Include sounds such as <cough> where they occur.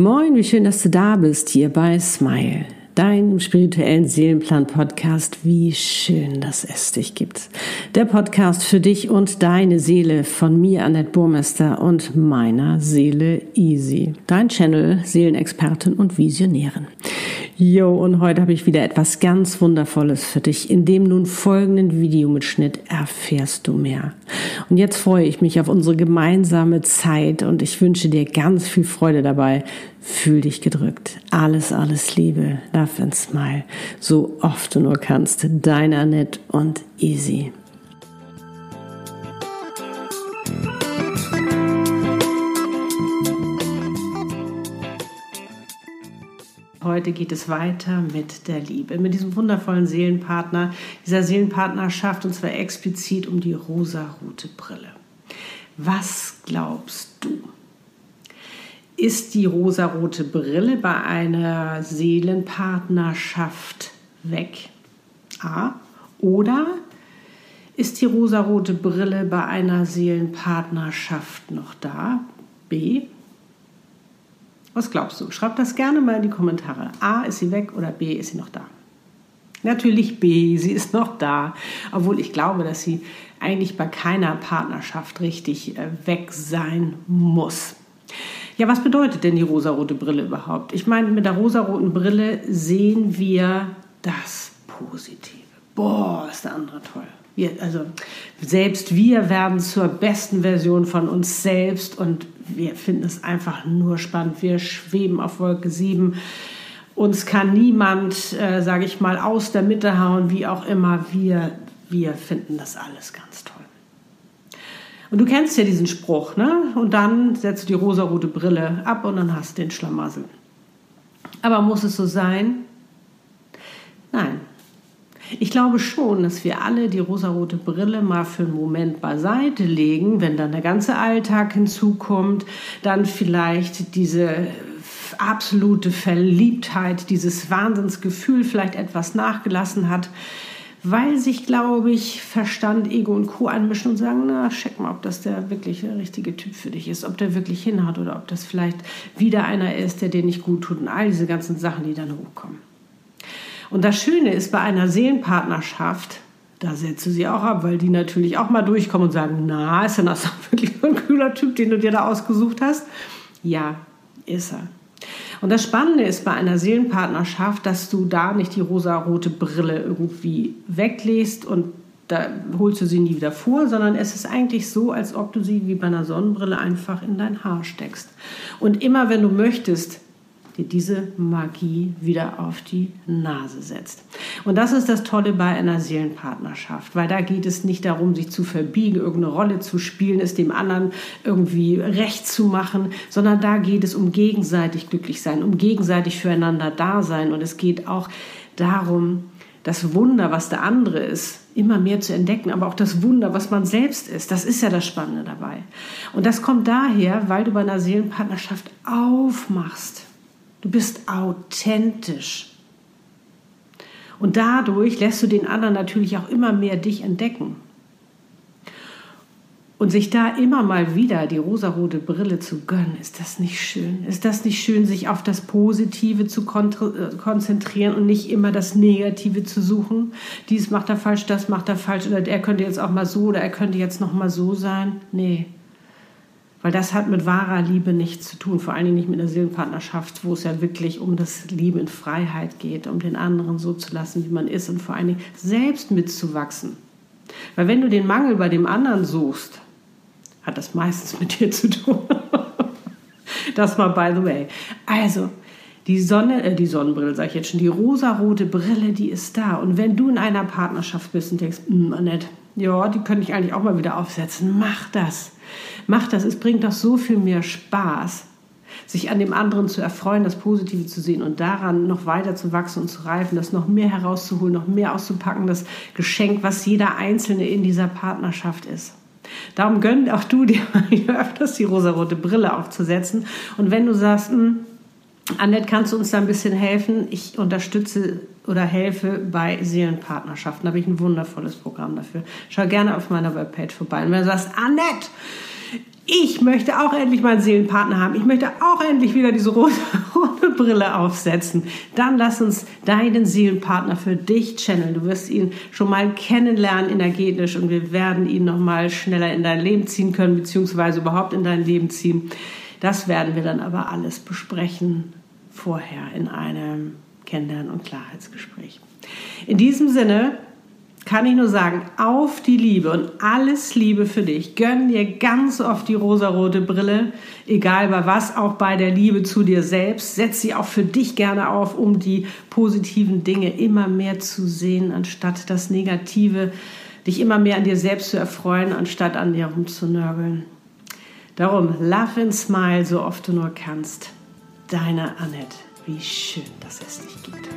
Moin, wie schön, dass du da bist hier bei Smile, deinem spirituellen Seelenplan-Podcast. Wie schön, dass es dich gibt. Der Podcast für dich und deine Seele von mir, Annette Burmester und meiner Seele Easy. Dein Channel, Seelenexpertin und Visionärin. Jo, und heute habe ich wieder etwas ganz Wundervolles für dich. In dem nun folgenden Videomitschnitt erfährst du mehr. Und jetzt freue ich mich auf unsere gemeinsame Zeit und ich wünsche dir ganz viel Freude dabei. Fühl dich gedrückt. Alles, alles Liebe. Love and Smile. So oft du nur kannst. Deine Annette und Easy. Heute geht es weiter mit der Liebe, mit diesem wundervollen Seelenpartner, dieser Seelenpartnerschaft und zwar explizit um die rosarote Brille. Was glaubst du? Ist die rosarote Brille bei einer Seelenpartnerschaft weg? A. Oder ist die rosarote Brille bei einer Seelenpartnerschaft noch da? B. Was glaubst du? Schreib das gerne mal in die Kommentare. A, ist sie weg oder B, ist sie noch da? Natürlich B, <laughs> sie ist noch da, obwohl ich glaube, dass sie eigentlich bei keiner Partnerschaft richtig äh, weg sein muss. Ja, was bedeutet denn die rosarote Brille überhaupt? Ich meine, mit der rosaroten Brille sehen wir das Positive. Boah, ist der andere toll. Wir, also selbst wir werden zur besten Version von uns selbst und wir finden es einfach nur spannend. Wir schweben auf Wolke 7. Uns kann niemand, äh, sage ich mal, aus der Mitte hauen, wie auch immer. Wir, wir finden das alles ganz toll. Und du kennst ja diesen Spruch, ne? Und dann setzt du die rosarote Brille ab und dann hast du den Schlamassel. Aber muss es so sein? Nein, ich glaube schon, dass wir alle die rosarote Brille mal für einen Moment beiseite legen, wenn dann der ganze Alltag hinzukommt, dann vielleicht diese absolute Verliebtheit, dieses Wahnsinnsgefühl vielleicht etwas nachgelassen hat, weil sich, glaube ich, Verstand, Ego und Co. einmischen und sagen, na, check mal, ob das der wirklich der richtige Typ für dich ist, ob der wirklich hinhaut oder ob das vielleicht wieder einer ist, der dir nicht gut tut und all diese ganzen Sachen, die dann hochkommen. Und das Schöne ist bei einer Seelenpartnerschaft, da setzt du sie auch ab, weil die natürlich auch mal durchkommen und sagen, na, ist denn das <laughs> wirklich ein cooler Typ, den du dir da ausgesucht hast? Ja, ist er. Und das Spannende ist bei einer Seelenpartnerschaft, dass du da nicht die rosa-rote Brille irgendwie weglässt und da holst du sie nie wieder vor, sondern es ist eigentlich so, als ob du sie wie bei einer Sonnenbrille einfach in dein Haar steckst. Und immer wenn du möchtest, dir diese Magie wieder auf die Nase setzt. Und das ist das Tolle bei einer Seelenpartnerschaft, weil da geht es nicht darum, sich zu verbiegen, irgendeine Rolle zu spielen, es dem anderen irgendwie recht zu machen, sondern da geht es um gegenseitig glücklich sein, um gegenseitig füreinander da sein. Und es geht auch darum, das Wunder, was der andere ist, immer mehr zu entdecken, aber auch das Wunder, was man selbst ist. Das ist ja das Spannende dabei. Und das kommt daher, weil du bei einer Seelenpartnerschaft aufmachst. Du bist authentisch. Und dadurch lässt du den anderen natürlich auch immer mehr dich entdecken. Und sich da immer mal wieder die rosarote Brille zu gönnen, ist das nicht schön? Ist das nicht schön, sich auf das Positive zu äh, konzentrieren und nicht immer das Negative zu suchen? Dies macht er falsch, das macht er falsch oder er könnte jetzt auch mal so oder er könnte jetzt noch mal so sein. Nee, weil das hat mit wahrer Liebe nichts zu tun, vor allen Dingen nicht mit einer Seelenpartnerschaft, wo es ja wirklich um das Lieben in Freiheit geht, um den anderen so zu lassen, wie man ist und vor allen Dingen selbst mitzuwachsen. Weil wenn du den Mangel bei dem anderen suchst, hat das meistens mit dir zu tun. <laughs> das mal by the way. Also, die Sonne, äh, die Sonnenbrille, sage ich jetzt schon, die rosarote Brille, die ist da. Und wenn du in einer Partnerschaft bist und denkst, hm, Annette, ja, die könnte ich eigentlich auch mal wieder aufsetzen, mach das. Mach das, es bringt doch so viel mehr Spaß, sich an dem anderen zu erfreuen, das Positive zu sehen und daran noch weiter zu wachsen und zu reifen, das noch mehr herauszuholen, noch mehr auszupacken, das Geschenk, was jeder Einzelne in dieser Partnerschaft ist. Darum gönn auch du dir öfters die rosarote Brille aufzusetzen. Und wenn du sagst, hm, Annette, kannst du uns da ein bisschen helfen? Ich unterstütze oder helfe bei Seelenpartnerschaften. Da habe ich ein wundervolles Programm dafür. Schau gerne auf meiner Webpage vorbei. Und wenn du sagst, Annette, ich möchte auch endlich meinen Seelenpartner haben. Ich möchte auch endlich wieder diese rote, <laughs> rote Brille aufsetzen. Dann lass uns deinen Seelenpartner für dich channeln. Du wirst ihn schon mal kennenlernen energetisch und wir werden ihn noch mal schneller in dein Leben ziehen können, beziehungsweise überhaupt in dein Leben ziehen. Das werden wir dann aber alles besprechen vorher in einem Kennenlernen- und Klarheitsgespräch. In diesem Sinne kann ich nur sagen, auf die Liebe und alles Liebe für dich. Gönn dir ganz oft die rosarote Brille, egal bei was, auch bei der Liebe zu dir selbst. Setz sie auch für dich gerne auf, um die positiven Dinge immer mehr zu sehen, anstatt das Negative, dich immer mehr an dir selbst zu erfreuen, anstatt an dir rumzunörgeln. Darum, love and smile so oft du nur kannst. Deine Annette, wie schön, dass es dich gibt.